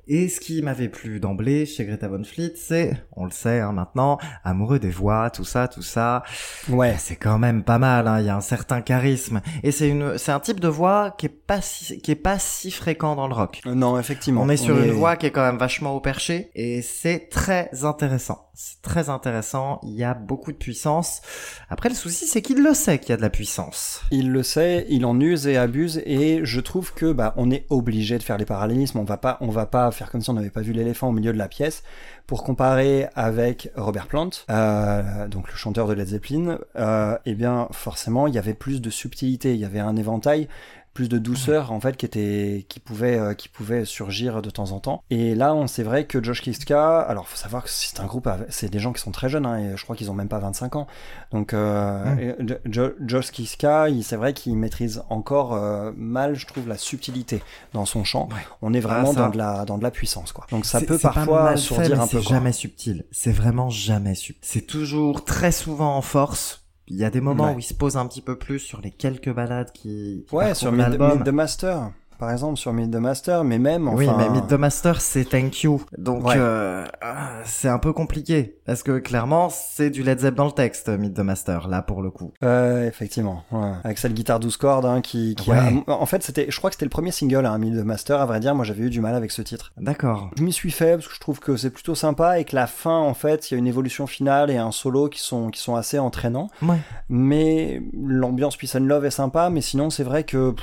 et ce qui m'avait plu d'emblée chez Greta Von Fleet, c'est, on le sait hein, maintenant, amoureux des voix, tout ça, tout ça. Ouais, c'est quand même pas mal. Hein, il y a un certain charisme, et c'est une, c'est un type de voix qui est pas si, qui est pas si fréquent dans le rock. Euh, non, effectivement. On est sur une voix qui est quand même vachement au perché, et c'est très intéressant. C'est très intéressant. Il y a beaucoup de puissance. Après, le souci, c'est qu'il le sait qu'il y a de la puissance. Il le sait, il en use et abuse, et je trouve que bah on est obligé de faire les parallélismes. On va pas, on va pas faire comme si on n'avait pas vu l'éléphant au milieu de la pièce. Pour comparer avec Robert Plant, euh, donc le chanteur de Led Zeppelin, euh, eh bien forcément il y avait plus de subtilité, il y avait un éventail plus de douceur en fait qui était qui pouvait euh, qui pouvait surgir de temps en temps. Et là on c'est vrai que Josh Kiska alors faut savoir que c'est un groupe c'est des gens qui sont très jeunes hein, et je crois qu'ils ont même pas 25 ans. Donc euh, Josh Kiska c'est vrai qu'il maîtrise encore euh, mal je trouve la subtilité dans son chant. On est vraiment ah, dans de la dans de la puissance quoi. Donc ça peut parfois sourdir un peu c'est jamais subtil. C'est vraiment jamais subtil c'est toujours très souvent en force il y a des moments où il se pose un petit peu plus sur les quelques balades qui, qui ouais sur the Master par exemple sur Meet the Master, mais même enfin... Oui, mais Meet the Master c'est Thank You, donc euh, ah, c'est un peu compliqué parce que clairement c'est du Led Zepp dans le texte Meet the Master là pour le coup. Euh, effectivement, ouais. avec cette guitare 12 cordes hein, qui, qui en fait c'était, je crois que c'était le premier single hein, Meet the Master. À vrai dire, moi j'avais eu du mal avec ce titre. D'accord. Je m'y suis fait parce que je trouve que c'est plutôt sympa et que la fin en fait il y a une évolution finale et un solo qui sont qui sont assez entraînants. Ouais. Mais l'ambiance Peace and Love est sympa, mais sinon c'est vrai que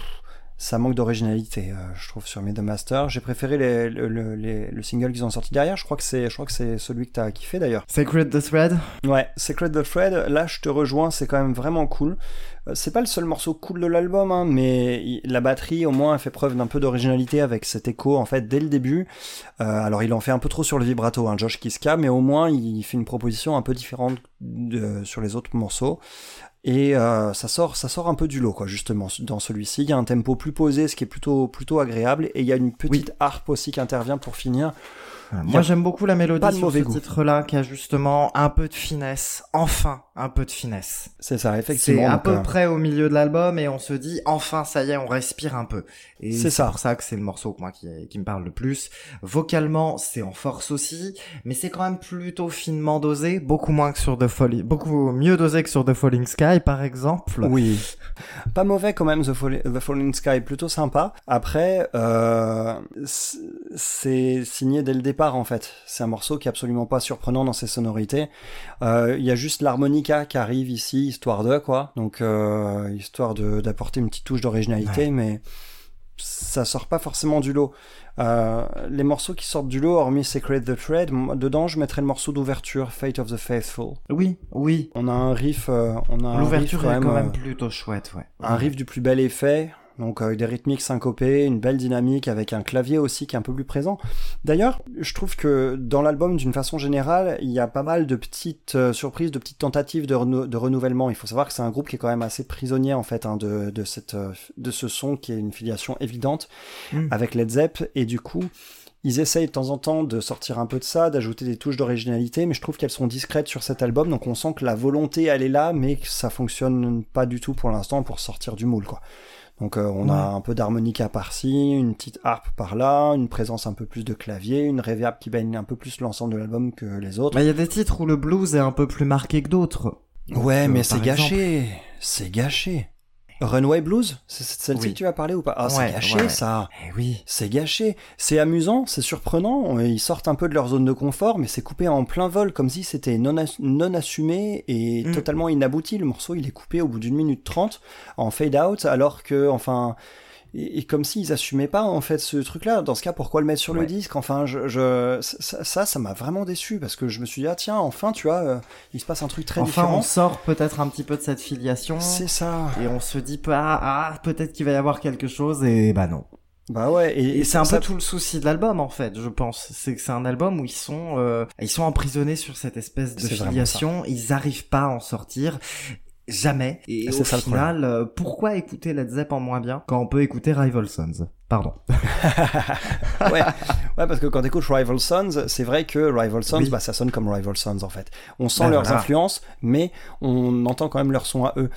ça manque d'originalité, euh, je trouve, sur Mid Master. J'ai préféré les, le single qu'ils ont sorti derrière. Je crois que c'est, je crois que c'est celui que t'as kiffé d'ailleurs. Sacred the Thread. Ouais, Sacred the Thread. Là, je te rejoins. C'est quand même vraiment cool. Euh, c'est pas le seul morceau cool de l'album, hein, mais la batterie, au moins, a fait preuve d'un peu d'originalité avec cet écho, en fait, dès le début. Euh, alors, il en fait un peu trop sur le vibrato, hein, Josh Kiska, mais au moins, il fait une proposition un peu différente de, sur les autres morceaux. Et euh, ça sort, ça sort un peu du lot, quoi, justement. Dans celui-ci, il y a un tempo plus posé, ce qui est plutôt, plutôt agréable, et il y a une petite harpe aussi qui intervient pour finir. Moi, j'aime beaucoup la mélodie pas de sur ce titre-là, qui a justement un peu de finesse. Enfin, un peu de finesse. C'est ça, C'est effectivement. à donc, peu euh, près au milieu de l'album et on se dit enfin ça y est on respire un peu. Et C'est c'est ça. pour ça que c'est le morceau moi qui, qui me parle le plus. Vocalement c'est en force aussi, mais c'est quand même plutôt finement dosé, beaucoup moins que sur The Falling, beaucoup mieux dosé que sur The Falling Sky par exemple. Oui. Pas mauvais quand même, The, Fall- The Falling Sky, plutôt sympa. Après, euh, c'est signé dès le départ en fait. C'est un morceau qui est absolument pas surprenant dans ses sonorités. Euh, Il y a juste l'harmonica qui arrive ici, histoire de quoi. Donc, euh, histoire d'apporter une petite touche d'originalité, mais ça sort pas forcément du lot. Euh, les morceaux qui sortent du lot, hormis Secret the Thread, dedans je mettrais le morceau d'ouverture, Fate of the Faithful. Oui, oui. On a un riff, euh, on a L'ouverture est quand euh, même plutôt chouette, ouais. un riff du plus bel effet, donc avec des rythmiques syncopées, une belle dynamique, avec un clavier aussi qui est un peu plus présent. D'ailleurs, je trouve que dans l'album, d'une façon générale, il y a pas mal de petites euh, surprises, de petites tentatives de, renou- de renouvellement. Il faut savoir que c'est un groupe qui est quand même assez prisonnier en fait hein, de, de, cette, euh, de ce son qui est une filiation évidente Mm. avec Led Zepp, et du coup... Ils essayent de temps en temps de sortir un peu de ça, d'ajouter des touches d'originalité, mais je trouve qu'elles sont discrètes sur cet album, donc on sent que la volonté elle est là, mais que ça fonctionne pas du tout pour l'instant pour sortir du moule quoi. Donc euh, on a un peu d'harmonica par-ci, une petite harpe par-là, une présence un peu plus de clavier, une reverb qui baigne un peu plus l'ensemble de l'album que les autres. Bah, il y a des titres où le blues est un peu plus marqué que d'autres. ouais, euh, mais c'est gâché, c'est gâché. Runway Blues, c'est celle-ci Oui. que tu vas parler ou pas? Ah, c'est gâché ouais, ouais. ça. Eh oui. C'est gâché, c'est amusant, c'est surprenant, ils sortent un peu de leur zone de confort, mais c'est coupé en plein vol, comme si c'était non assumé et Mm. totalement inabouti. Le morceau, il est coupé au bout d'une minute trente en fade out, alors que, enfin, et, et comme s'ils assumaient pas, en fait, ce truc-là. Dans ce cas, pourquoi le mettre sur le disque? Enfin, je, je, ça, ça, m'a vraiment déçu, parce que je me suis dit, ah tiens, enfin, tu vois, euh, il se passe un truc très Enfin, différent. on sort peut-être un petit peu de cette filiation. C'est ça. Et on se dit pas, ah, peut-être qu'il va y avoir quelque chose, et bah non. Bah ouais, et, Et c'est un ça- peu tout le souci de l'album, en fait, je pense. C'est que c'est un album où ils sont, euh, ils sont emprisonnés sur cette espèce de filiation. Ils arrivent pas à en sortir. Jamais. Et C'est au ça final, euh, pourquoi écouter Led Zepp en moins bien quand on peut écouter Rival Sons? Pardon. ouais. ouais, parce que quand t'écoutes Rival Sons, c'est vrai que Rival Sons, Oui. bah, ça sonne comme Rival Sons en fait. On sent Bah, leurs voilà. influences, mais on entend quand même leur son à eux.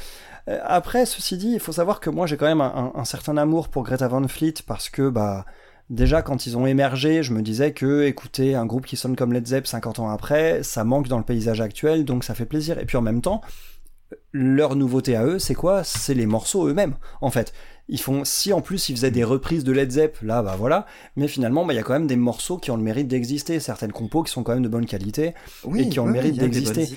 Euh, Après, ceci dit, il faut savoir que moi j'ai quand même un, un- un certain amour pour Greta Van Fleet parce que bah déjà quand ils ont émergé, je me disais que écouter un groupe qui sonne comme Led Zepp 50 ans après, ça manque dans le paysage actuel, donc ça fait plaisir. Et puis en même temps, leur nouveauté à eux, c'est quoi? C'est les morceaux eux-mêmes, en fait. Ils font, si en plus ils faisaient des reprises de Led Zepp, là, bah voilà. Mais finalement, bah, il y a quand même des morceaux qui ont le mérite d'exister, certaines compos qui sont quand même de bonne qualité. Oui, qui ont le oui, mérite a des d'exister.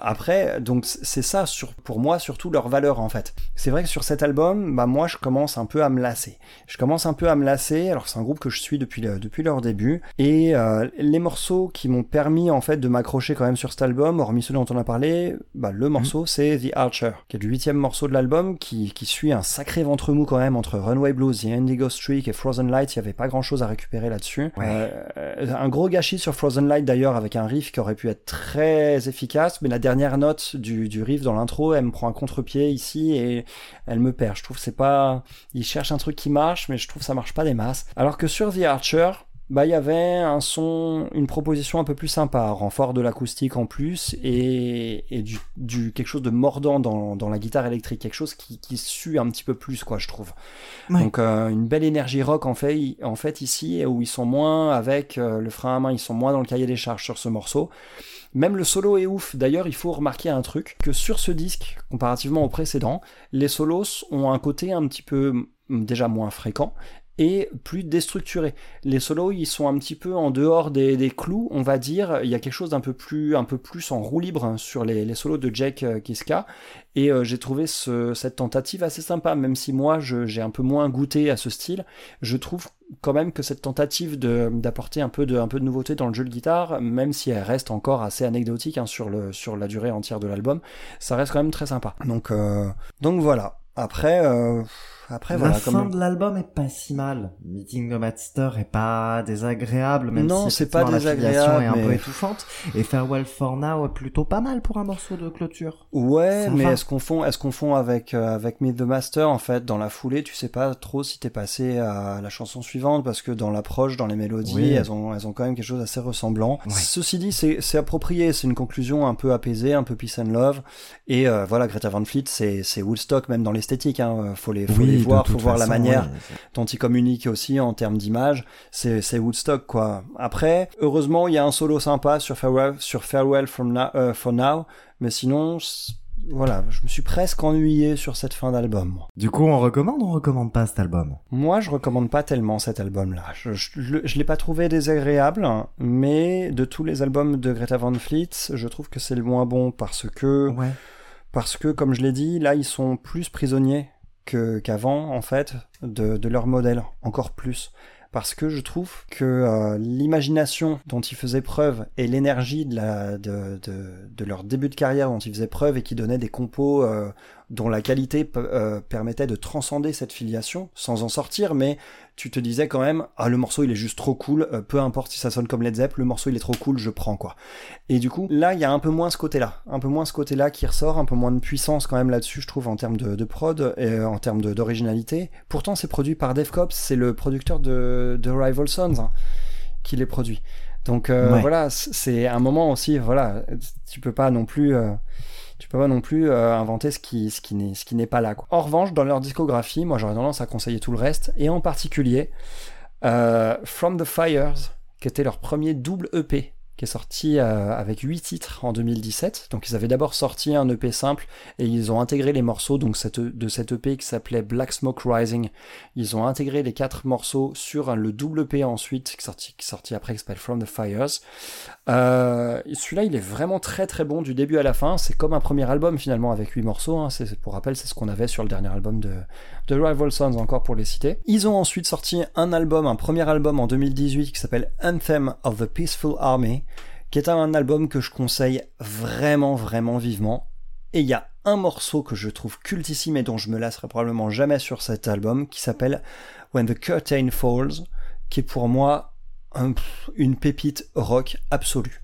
Après, donc c'est ça sur, pour moi surtout leur valeur en fait. C'est vrai que sur cet album, bah moi je commence un peu à me lasser. Je commence un peu à me lasser. Alors c'est un groupe que je suis depuis le- depuis leur début et euh, les morceaux qui m'ont permis en fait de m'accrocher quand même sur cet album, hormis ceux dont on a parlé, bah le morceau c'est The Archer, qui est le huitième morceau de l'album, qui qui suit un sacré ventre mou quand même entre Runway Blues, The Indigo Streak et Frozen Light. Il y avait pas grand chose à récupérer là-dessus. Ouais. Euh, un gros gâchis sur Frozen Light d'ailleurs avec un riff qui aurait pu être très efficace, mais la dernière note du, du riff dans l'intro, elle me prend un contre-pied ici et elle me perd. Je trouve que c'est pas, il cherche un truc qui marche, mais je trouve que ça marche pas des masses. Alors que sur The Archer, bah il y avait un son, une proposition un peu plus sympa, renfort de l'acoustique en plus et, et du, du quelque chose de mordant dans, dans la guitare électrique, quelque chose qui, qui sue un petit peu plus quoi, je trouve. Ouais. Donc euh, une belle énergie rock en fait, en fait ici où ils sont moins avec euh, le frein à main, ils sont moins dans le cahier des charges sur ce morceau. Même le solo est ouf. D'ailleurs, il faut remarquer un truc que sur ce disque, comparativement au précédent, les solos ont un côté un petit peu déjà moins fréquent et plus déstructuré. Les solos, ils sont un petit peu en dehors des, des clous, on va dire. Il y a quelque chose d'un peu plus, un peu plus en roue libre hein, sur les, les solos de Jake euh, Kiska. Et euh, j'ai trouvé ce- cette tentative assez sympa, même si moi j'ai un peu moins goûté à ce style. Je trouve quand même que cette tentative d'apporter un peu de, un peu de nouveauté dans le jeu de guitare, même si elle reste encore assez anecdotique hein, sur, le, sur la durée entière de l'album, ça reste quand même très sympa. Donc, euh, donc voilà. Après, euh, après la voilà. fin comme... de l'album est pas si mal. Meeting the Master est pas désagréable, même Non, si c'est pas désagréable, est un peu étouffante. Et Farewell for Now est plutôt pas mal pour un morceau de clôture. Ouais, mais est-ce qu'on fond, est-ce qu'on fond avec euh, avec Meet the Master en fait dans la foulée, tu sais pas trop si t'es passé à la chanson suivante parce que dans l'approche, dans les mélodies, Oui. elles ont elles ont quand même quelque chose d'assez ressemblant. Ceci dit, c'est c'est approprié, c'est une conclusion un peu apaisée, un peu peace and love. Et euh, voilà, Greta Van Fleet, c'est c'est Woodstock même dans l'esthétique. Hein. Faut les faut les de voir, faut voir la manière dont il communique aussi en termes d'image, c'est Woodstock quoi. Après, heureusement, il y a un solo sympa sur Farewell, sur Farewell from now, euh, for Now, mais sinon, voilà, je me suis presque ennuyé sur cette fin d'album. Du coup, on recommande ou on recommande pas cet album? Moi, je recommande pas tellement cet album-là. Je, je, l'ai pas trouvé désagréable, mais de tous les albums de Greta Van Fleet, je trouve que c'est le moins bon parce que Ouais. parce que, comme je l'ai dit, là, ils sont plus prisonniers qu'avant, en fait, de, leur modèle, encore plus. Parce que je trouve que euh, l'imagination dont ils faisaient preuve et l'énergie de, leur début de carrière dont ils faisaient preuve et qui donnaient des compos euh, dont la qualité euh, permettait de transcender cette filiation sans en sortir, mais tu te disais quand même, ah le morceau il est juste trop cool, euh, peu importe si ça sonne comme Led Zepp, le morceau il est trop cool, je prends quoi. Et du coup, là, il y a un peu moins ce côté-là, un peu moins ce côté-là qui ressort, un peu moins de puissance quand même là-dessus, je trouve, en termes de, de prod et euh, en termes d'originalité. Pourtant, c'est produit par Dave c'est le producteur de, de Rival Sons hein, qui les produit. Donc euh, Ouais. voilà, c'est un moment aussi, voilà, tu peux pas non plus, euh, tu peux pas non plus euh, inventer ce qui, n'est pas là. Quoi. En revanche, dans leur discographie, moi j'aurais tendance à conseiller tout le reste, et en particulier euh, From the Fires, qui était leur premier double EP, qui est sorti euh, avec 8 titres en 2017. Donc ils avaient d'abord sorti un EP simple et ils ont intégré les morceaux donc cette, de cet EP qui s'appelait Black Smoke Rising. Ils ont intégré les quatre morceaux sur le double EP ensuite qui sorti, qui sorti après qui s'appelle From the Fires. Euh, Celui-là il est vraiment très très bon du début à la fin. C'est comme un premier album finalement avec 8 morceaux. hein. C'est pour rappel c'est ce qu'on avait sur le dernier album de, de Rival Sons encore pour les citer. Ils ont ensuite sorti un album, un premier album en 2018 qui s'appelle Anthem of the Peaceful Army, qui est un album que je conseille vraiment vraiment vivement. Et il y a un morceau que je trouve cultissime et dont je me lasserai probablement jamais sur cet album qui s'appelle When the Curtain Falls, qui est pour moi un- une pépite rock absolue.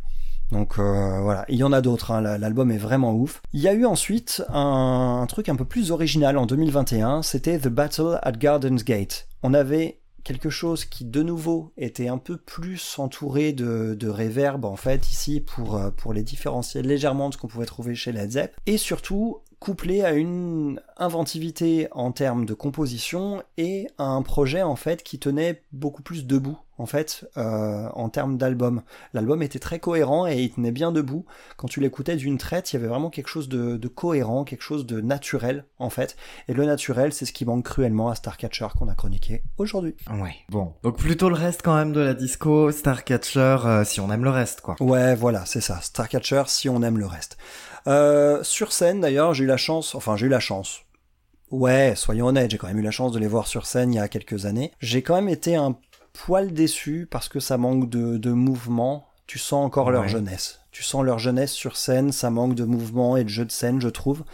Donc euh, voilà, il y en a d'autres, hein, la- l'album est vraiment ouf. Il y a eu ensuite un, un truc un peu plus original en 2021, c'était The Battle at Garden's Gate. On avait quelque chose qui de nouveau était un peu plus entouré de, de reverb en fait ici pour, euh, pour les différencier légèrement de ce qu'on pouvait trouver chez Led Zepp et surtout couplé à une inventivité en termes de composition et à un projet en fait qui tenait beaucoup plus debout en fait euh, en termes d'album. L'album était très cohérent et il tenait bien debout. Quand tu l'écoutais d'une traite, il y avait vraiment quelque chose de, de cohérent, quelque chose de naturel en fait. Et le naturel, c'est ce qui manque cruellement à Starcatcher qu'on a chroniqué aujourd'hui. Ouais. Bon. Donc plutôt le reste quand même de la disco, Starcatcher, euh, si on aime le reste, quoi. Ouais, voilà, c'est ça. Starcatcher, si on aime le reste. Euh, sur scène, d'ailleurs, j'ai eu la chance, enfin, j'ai eu la chance. Ouais, soyons honnêtes, j'ai quand même eu la chance de les voir sur scène il y a quelques années. J'ai quand même été un poil déçu parce que ça manque de, de mouvement. Tu sens encore leur jeunesse. Tu sens leur jeunesse sur scène, ça manque de mouvement et de jeu de scène, je trouve.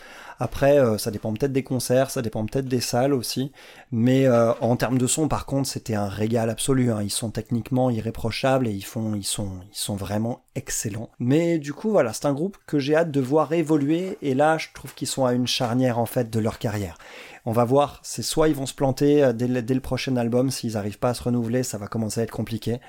Après, euh, ça dépend peut-être des concerts, ça dépend peut-être des salles aussi. Mais euh, en termes de son, par contre, c'était un régal absolu. hein. Ils sont techniquement irréprochables et ils font, ils sont, ils sont vraiment excellents. Mais du coup, voilà, c'est un groupe que j'ai hâte de voir évoluer. Et là, je trouve qu'ils sont à une charnière en fait de leur carrière. On va voir. C'est soit ils vont se planter euh, dès le, prochain album, s'ils n'arrivent pas à se renouveler, ça va commencer à être compliqué.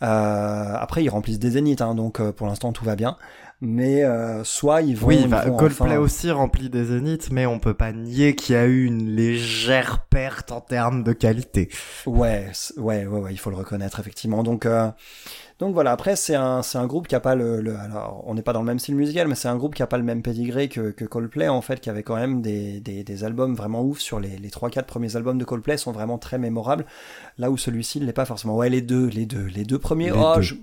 Après, ils remplissent des zéniths, hein, donc pour l'instant tout va bien. Mais euh, soit ils vont. Oui, bah, Coldplay enfin- aussi remplit des zéniths, mais on peut pas nier qu'il y a eu une légère perte en termes de qualité. Ouais, ouais, ouais, ouais, il faut le reconnaître effectivement. Donc, euh, donc voilà. Après, c'est un, c'est un groupe qui a pas le, le- alors, on n'est pas dans le même style musical, mais c'est un groupe qui a pas le même pedigree que, que Coldplay en fait, qui avait quand même des, des, des albums vraiment ouf sur les, les 3-4 premiers albums de Coldplay sont vraiment très mémorables. Là où celui-ci ne l'est pas forcément. Ouais, les deux, les deux, les deux premiers. Les oh, deux. je-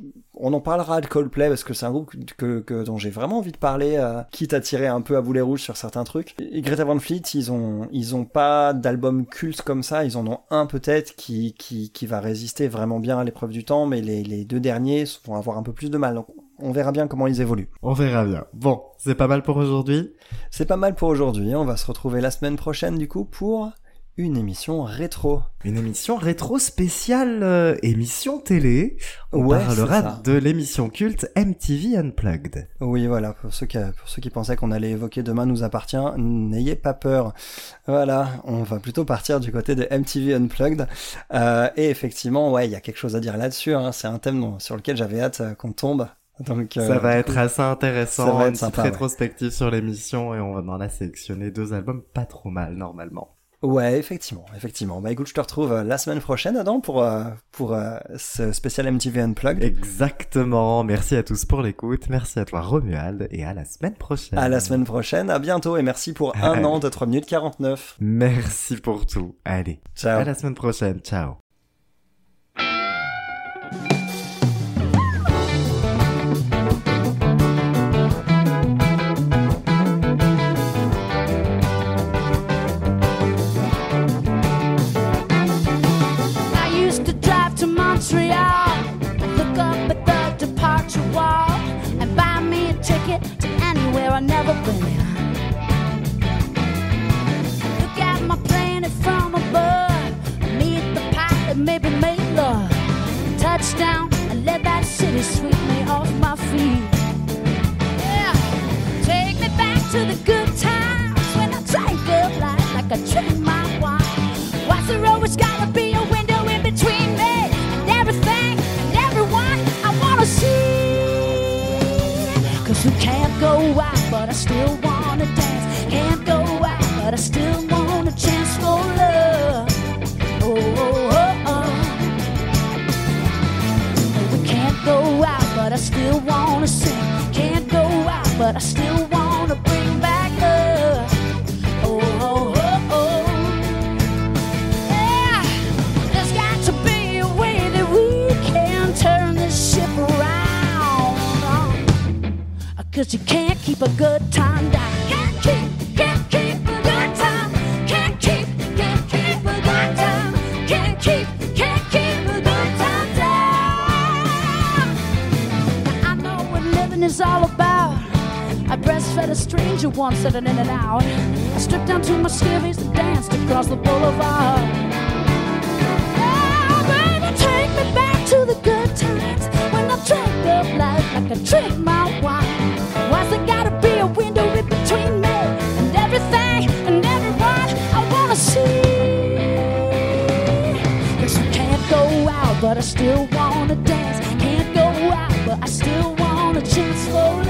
on en parlera de Coldplay parce que c'est un groupe que, que dont j'ai vraiment envie de parler, euh, quitte à tirer un peu à boulet rouge sur certains trucs. Et Greta Van Fleet, ils ont ils ont pas d'album culte comme ça, ils en ont un peut-être qui, qui qui va résister vraiment bien à l'épreuve du temps, mais les, les deux derniers vont avoir un peu plus de mal. Donc on verra bien comment ils évoluent. On verra bien. Bon, c'est pas mal pour aujourd'hui. C'est pas mal pour aujourd'hui. On va se retrouver la semaine prochaine du coup pour une émission rétro. Une émission rétro spéciale euh, émission télé. On Ouais, parlera de l'émission culte MTV Unplugged. Oui, voilà, pour ceux qui, pour ceux qui pensaient qu'on allait évoquer Demain nous appartient, n'ayez pas peur. Voilà, on va plutôt partir du côté de MTV Unplugged. Euh, et effectivement, ouais, il y a quelque chose à dire là-dessus. Hein. C'est un thème sur lequel j'avais hâte euh, qu'on tombe. Donc, euh, ça va être coup- assez intéressant, ça va être une sympa, ouais. rétrospective sur l'émission et on va en a sélectionné deux albums pas trop mal normalement. Ouais, effectivement, effectivement. Bah écoute, je te retrouve euh, la semaine prochaine, Adam, pour, euh, pour euh, ce spécial MTV Unplugged. Exactement, merci à tous pour l'écoute, merci à toi Romuald et à la semaine prochaine. À la semaine prochaine, à bientôt et merci pour un an de 3 minutes 49. Merci pour tout. Allez, Ciao. à la semaine prochaine, ciao. To Portugal and buy me a ticket to anywhere I never been. Look at my planet from above Meet the pipe and maybe make love. Touchdown and let that city sweep me off my feet. Yeah Take me back to the good times when I drank up life like I drank still want a chance for love. Oh, oh, oh, oh. Can't go out, but I still wanna sing. Can't go out, but I still wanna bring back love. Oh, oh, oh, oh. Yeah, there's got to be a way that we can turn this ship around. Uh, Cause you can't keep a good time down. Breastfed a stranger once at an in and out. I stripped down to my skivvies and danced across the boulevard. Oh, baby, take me back to the good times when I drank up life like I drank my wine. Why's there gotta be a window in between me and everything and everyone I wanna see? Cause I can't go out, but I still wanna dance. Can't go out, but I still want a chance for